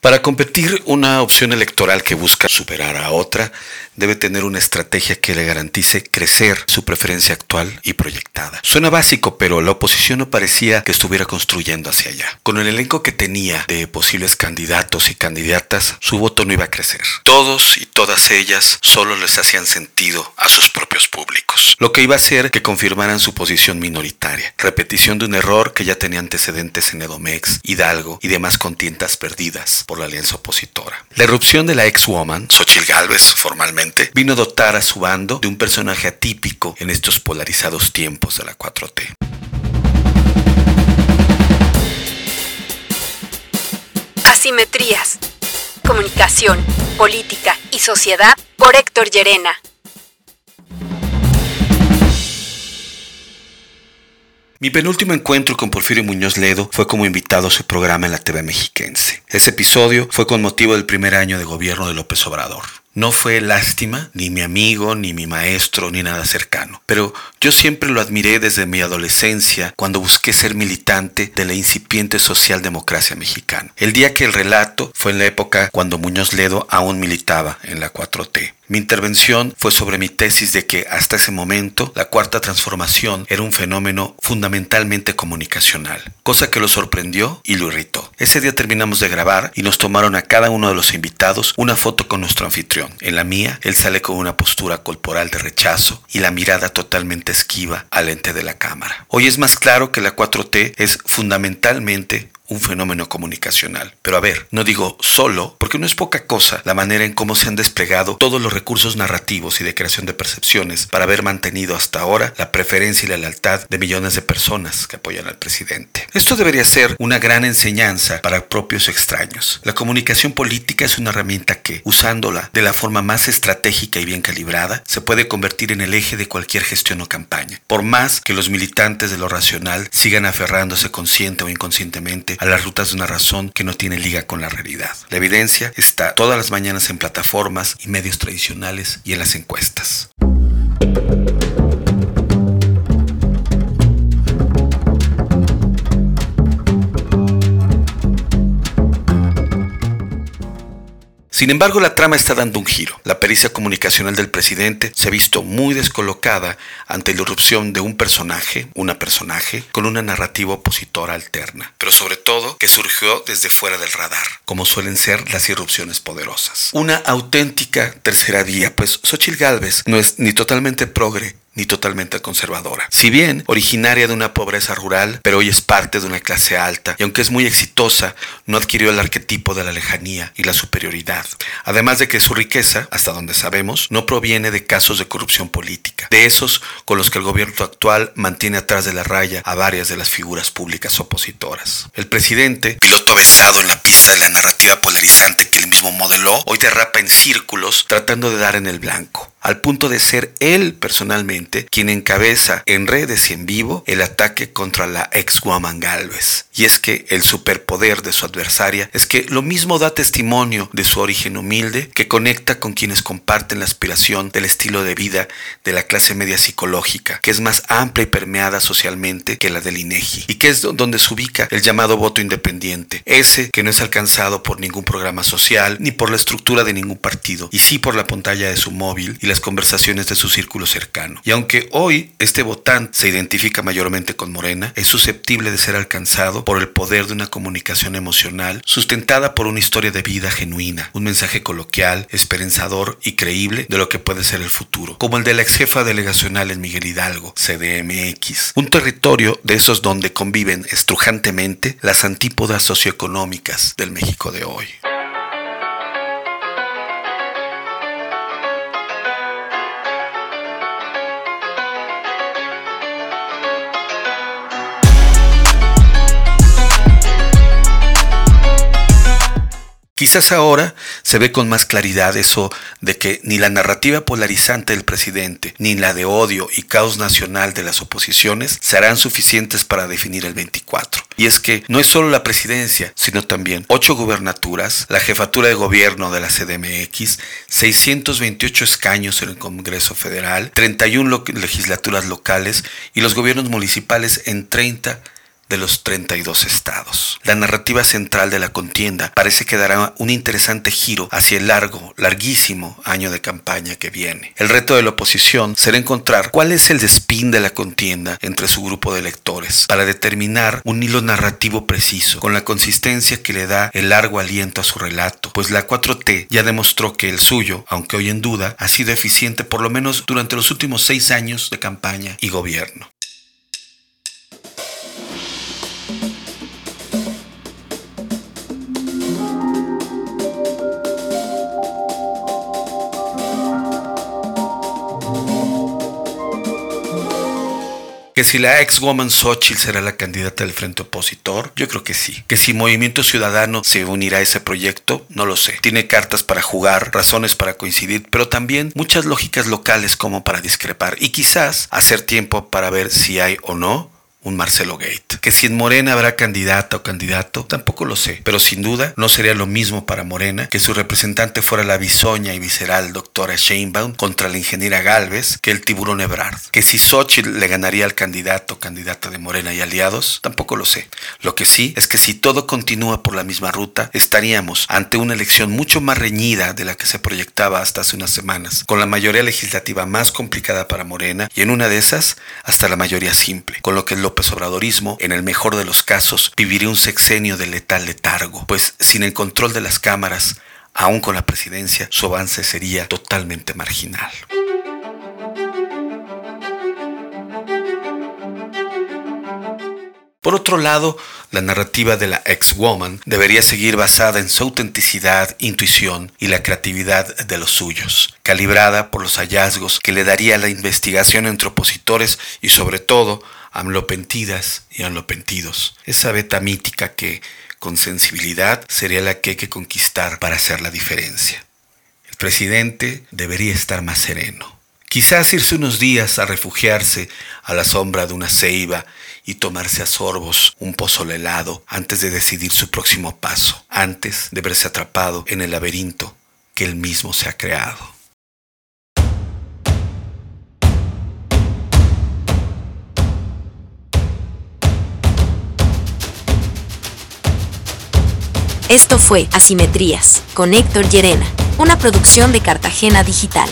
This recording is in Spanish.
Para competir, una opción electoral que busca superar a otra debe tener una estrategia que le garantice crecer su preferencia actual y proyectada. Suena básico, pero la oposición no parecía que estuviera construyendo hacia allá. Con el elenco que tenía de posibles candidatos y candidatas, su voto no iba a crecer. Todos y todas ellas solo les hacían sentido a sus propios públicos, lo que iba a hacer que confirmaran su posición minoritaria, repetición de un error que ya tenía antecedentes en Edomex, Hidalgo y demás contiendas perdidas por la alianza opositora. La erupción de la ex-woman, Xochitl Galvez, formalmente, vino a dotar a su bando de un personaje atípico en estos polarizados tiempos de la 4T. Asimetrías. Comunicación, política y sociedad por Héctor Llerena. Mi penúltimo encuentro con Porfirio Muñoz Ledo fue como invitado a su programa en la TV mexiquense. Ese episodio fue con motivo del primer año de gobierno de López Obrador. No fue lástima, ni mi amigo, ni mi maestro, ni nada cercano. Pero yo siempre lo admiré desde mi adolescencia, cuando busqué ser militante de la incipiente socialdemocracia mexicana. El día que el relato fue en la época cuando Muñoz Ledo aún militaba en la 4T. Mi intervención fue sobre mi tesis de que hasta ese momento la cuarta transformación era un fenómeno fundamentalmente comunicacional, cosa que lo sorprendió y lo irritó. Ese día terminamos de grabar y nos tomaron a cada uno de los invitados una foto con nuestro anfitrión. En la mía, él sale con una postura corporal de rechazo y la mirada totalmente esquiva al ente de la cámara. Hoy es más claro que la 4T es fundamentalmente un fenómeno comunicacional. Pero a ver, no digo solo, porque no es poca cosa la manera en cómo se han desplegado todos los recursos narrativos y de creación de percepciones para haber mantenido hasta ahora la preferencia y la lealtad de millones de personas que apoyan al presidente. Esto debería ser una gran enseñanza para propios extraños. La comunicación política es una herramienta que, usándola de la forma más estratégica y bien calibrada, se puede convertir en el eje de cualquier gestión o campaña. Por más que los militantes de lo racional sigan aferrándose consciente o inconscientemente a las rutas de una razón que no tiene liga con la realidad. La evidencia está todas las mañanas en plataformas y medios tradicionales y en las encuestas. Sin embargo, la trama está dando un giro. La pericia comunicacional del presidente se ha visto muy descolocada ante la irrupción de un personaje, una personaje, con una narrativa opositora alterna, pero sobre todo que surgió desde fuera del radar, como suelen ser las irrupciones poderosas. Una auténtica tercera vía, pues Xochitl Galvez no es ni totalmente progre totalmente conservadora. Si bien originaria de una pobreza rural, pero hoy es parte de una clase alta, y aunque es muy exitosa, no adquirió el arquetipo de la lejanía y la superioridad. Además de que su riqueza, hasta donde sabemos, no proviene de casos de corrupción política, de esos con los que el gobierno actual mantiene atrás de la raya a varias de las figuras públicas opositoras. El presidente, piloto besado en la pista de la narrativa polarizante que él mismo modeló, hoy derrapa en círculos tratando de dar en el blanco al punto de ser él personalmente quien encabeza en redes y en vivo el ataque contra la ex Guaman Galvez. Y es que el superpoder de su adversaria es que lo mismo da testimonio de su origen humilde que conecta con quienes comparten la aspiración del estilo de vida de la clase media psicológica, que es más amplia y permeada socialmente que la del INEGI, y que es donde se ubica el llamado voto independiente, ese que no es alcanzado por ningún programa social ni por la estructura de ningún partido, y sí por la pantalla de su móvil las conversaciones de su círculo cercano. Y aunque hoy este votante se identifica mayormente con Morena, es susceptible de ser alcanzado por el poder de una comunicación emocional sustentada por una historia de vida genuina, un mensaje coloquial, esperanzador y creíble de lo que puede ser el futuro, como el de la ex jefa delegacional en Miguel Hidalgo, CDMX, un territorio de esos donde conviven estrujantemente las antípodas socioeconómicas del México de hoy. Quizás ahora se ve con más claridad eso de que ni la narrativa polarizante del presidente, ni la de odio y caos nacional de las oposiciones serán suficientes para definir el 24. Y es que no es solo la presidencia, sino también ocho gubernaturas, la jefatura de gobierno de la CDMX, 628 escaños en el Congreso Federal, 31 legislaturas locales y los gobiernos municipales en 30 de los 32 estados. La narrativa central de la contienda parece que dará un interesante giro hacia el largo, larguísimo año de campaña que viene. El reto de la oposición será encontrar cuál es el despín de la contienda entre su grupo de electores para determinar un hilo narrativo preciso, con la consistencia que le da el largo aliento a su relato, pues la 4T ya demostró que el suyo, aunque hoy en duda, ha sido eficiente por lo menos durante los últimos seis años de campaña y gobierno. Que si la ex-woman Xochitl será la candidata del frente opositor, yo creo que sí. Que si Movimiento Ciudadano se unirá a ese proyecto, no lo sé. Tiene cartas para jugar, razones para coincidir, pero también muchas lógicas locales como para discrepar y quizás hacer tiempo para ver si hay o no un Marcelo Gate. Que si en Morena habrá candidata o candidato, tampoco lo sé, pero sin duda no sería lo mismo para Morena que su representante fuera la bisoña y visceral doctora Sheinbaum contra la ingeniera Galvez que el tiburón Ebrard. Que si Xochitl le ganaría al candidato o candidata de Morena y aliados, tampoco lo sé. Lo que sí es que si todo continúa por la misma ruta, estaríamos ante una elección mucho más reñida de la que se proyectaba hasta hace unas semanas, con la mayoría legislativa más complicada para Morena y en una de esas hasta la mayoría simple, con lo que lo López en el mejor de los casos, viviría un sexenio de letal letargo, pues sin el control de las cámaras, aún con la presidencia, su avance sería totalmente marginal. Por otro lado, la narrativa de la ex-woman debería seguir basada en su autenticidad, intuición y la creatividad de los suyos, calibrada por los hallazgos que le daría la investigación entre opositores y sobre todo amlopentidas y amlopentidos. Esa beta mítica que, con sensibilidad, sería la que hay que conquistar para hacer la diferencia. El presidente debería estar más sereno. Quizás irse unos días a refugiarse a la sombra de una ceiba y tomarse a sorbos un pozole helado antes de decidir su próximo paso, antes de verse atrapado en el laberinto que él mismo se ha creado. Esto fue Asimetrías con Héctor Llerena, una producción de Cartagena Digital.